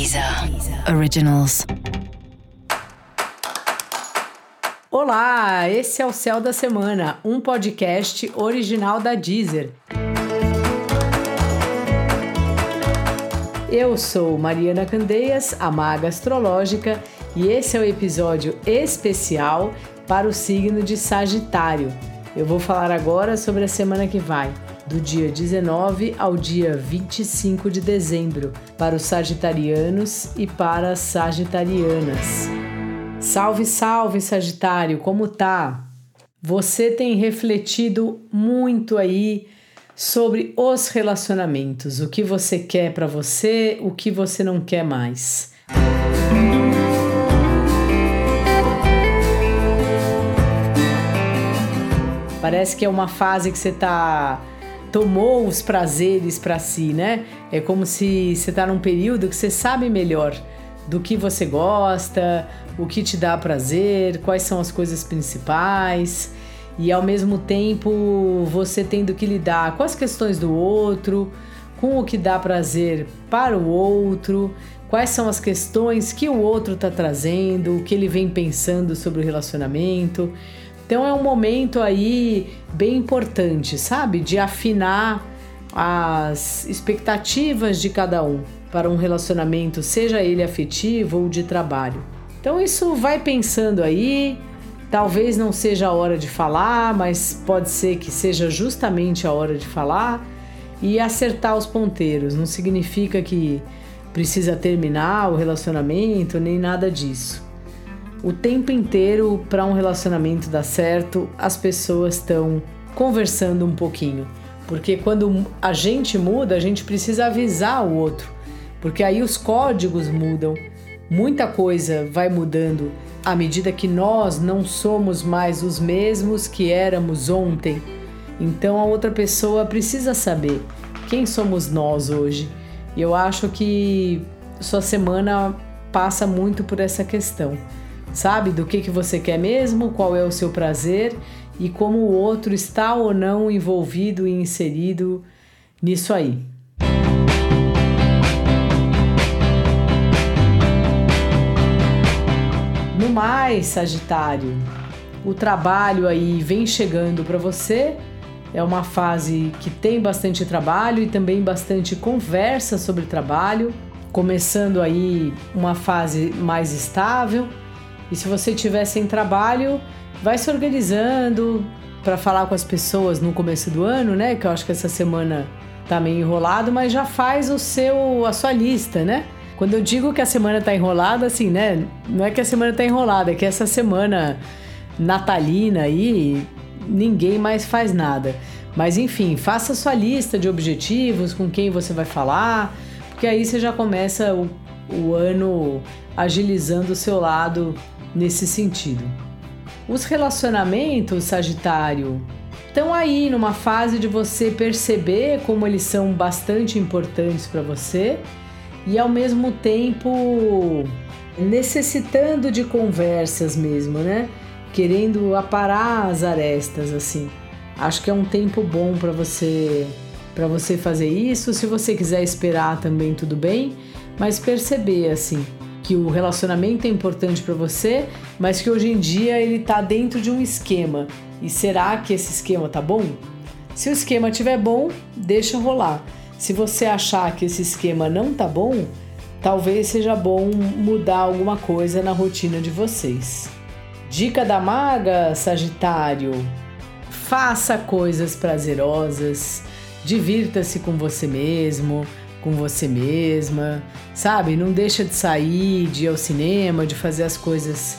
Deezer Originals. Olá, esse é o Céu da Semana, um podcast original da Deezer. Eu sou Mariana Candeias, a maga astrológica, e esse é o episódio especial para o signo de Sagitário. Eu vou falar agora sobre a semana que vai do dia 19 ao dia 25 de dezembro, para os sagitarianos e para as sagitarianas. Salve, salve, Sagitário, como tá? Você tem refletido muito aí sobre os relacionamentos, o que você quer para você, o que você não quer mais. Parece que é uma fase que você está tomou os prazeres para si, né? É como se você está num período que você sabe melhor do que você gosta, o que te dá prazer, quais são as coisas principais e ao mesmo tempo você tendo que lidar com as questões do outro, com o que dá prazer para o outro, quais são as questões que o outro está trazendo, o que ele vem pensando sobre o relacionamento. Então é um momento aí bem importante, sabe? De afinar as expectativas de cada um para um relacionamento, seja ele afetivo ou de trabalho. Então isso vai pensando aí, talvez não seja a hora de falar, mas pode ser que seja justamente a hora de falar e acertar os ponteiros. Não significa que precisa terminar o relacionamento nem nada disso o tempo inteiro para um relacionamento dar certo, as pessoas estão conversando um pouquinho. Porque quando a gente muda, a gente precisa avisar o outro, porque aí os códigos mudam, muita coisa vai mudando à medida que nós não somos mais os mesmos que éramos ontem. Então a outra pessoa precisa saber quem somos nós hoje. E eu acho que sua semana passa muito por essa questão sabe? Do que, que você quer mesmo, qual é o seu prazer e como o outro está ou não envolvido e inserido nisso aí. No mais, Sagitário, o trabalho aí vem chegando para você. É uma fase que tem bastante trabalho e também bastante conversa sobre trabalho, começando aí uma fase mais estável e se você tiver sem trabalho, vai se organizando para falar com as pessoas no começo do ano, né? Que eu acho que essa semana tá meio enrolado, mas já faz o seu a sua lista, né? Quando eu digo que a semana tá enrolada, assim, né? Não é que a semana tá enrolada, é que essa semana natalina aí ninguém mais faz nada. Mas enfim, faça sua lista de objetivos, com quem você vai falar, porque aí você já começa o, o ano agilizando o seu lado nesse sentido. Os relacionamentos, Sagitário, estão aí numa fase de você perceber como eles são bastante importantes para você e ao mesmo tempo necessitando de conversas mesmo, né? Querendo aparar as arestas assim. Acho que é um tempo bom para você para você fazer isso. Se você quiser esperar também tudo bem, mas perceber assim que o relacionamento é importante para você, mas que hoje em dia ele está dentro de um esquema. E será que esse esquema tá bom? Se o esquema estiver bom, deixa rolar. Se você achar que esse esquema não tá bom, talvez seja bom mudar alguma coisa na rotina de vocês. Dica da maga, Sagitário: faça coisas prazerosas, divirta-se com você mesmo, com você mesma, sabe? Não deixa de sair, de ir ao cinema, de fazer as coisas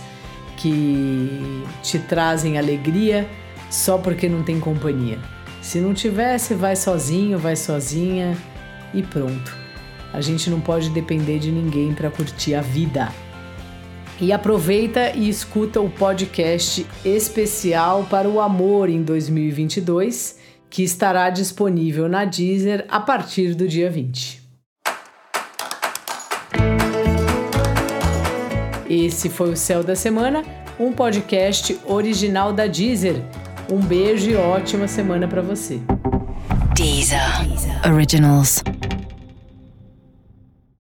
que te trazem alegria só porque não tem companhia. Se não tivesse, vai sozinho, vai sozinha e pronto. A gente não pode depender de ninguém para curtir a vida. E aproveita e escuta o podcast especial para o amor em 2022 que estará disponível na Deezer a partir do dia 20. Esse foi o Céu da Semana, um podcast original da Deezer. Um beijo e ótima semana para você. Deezer. Deezer. Originals.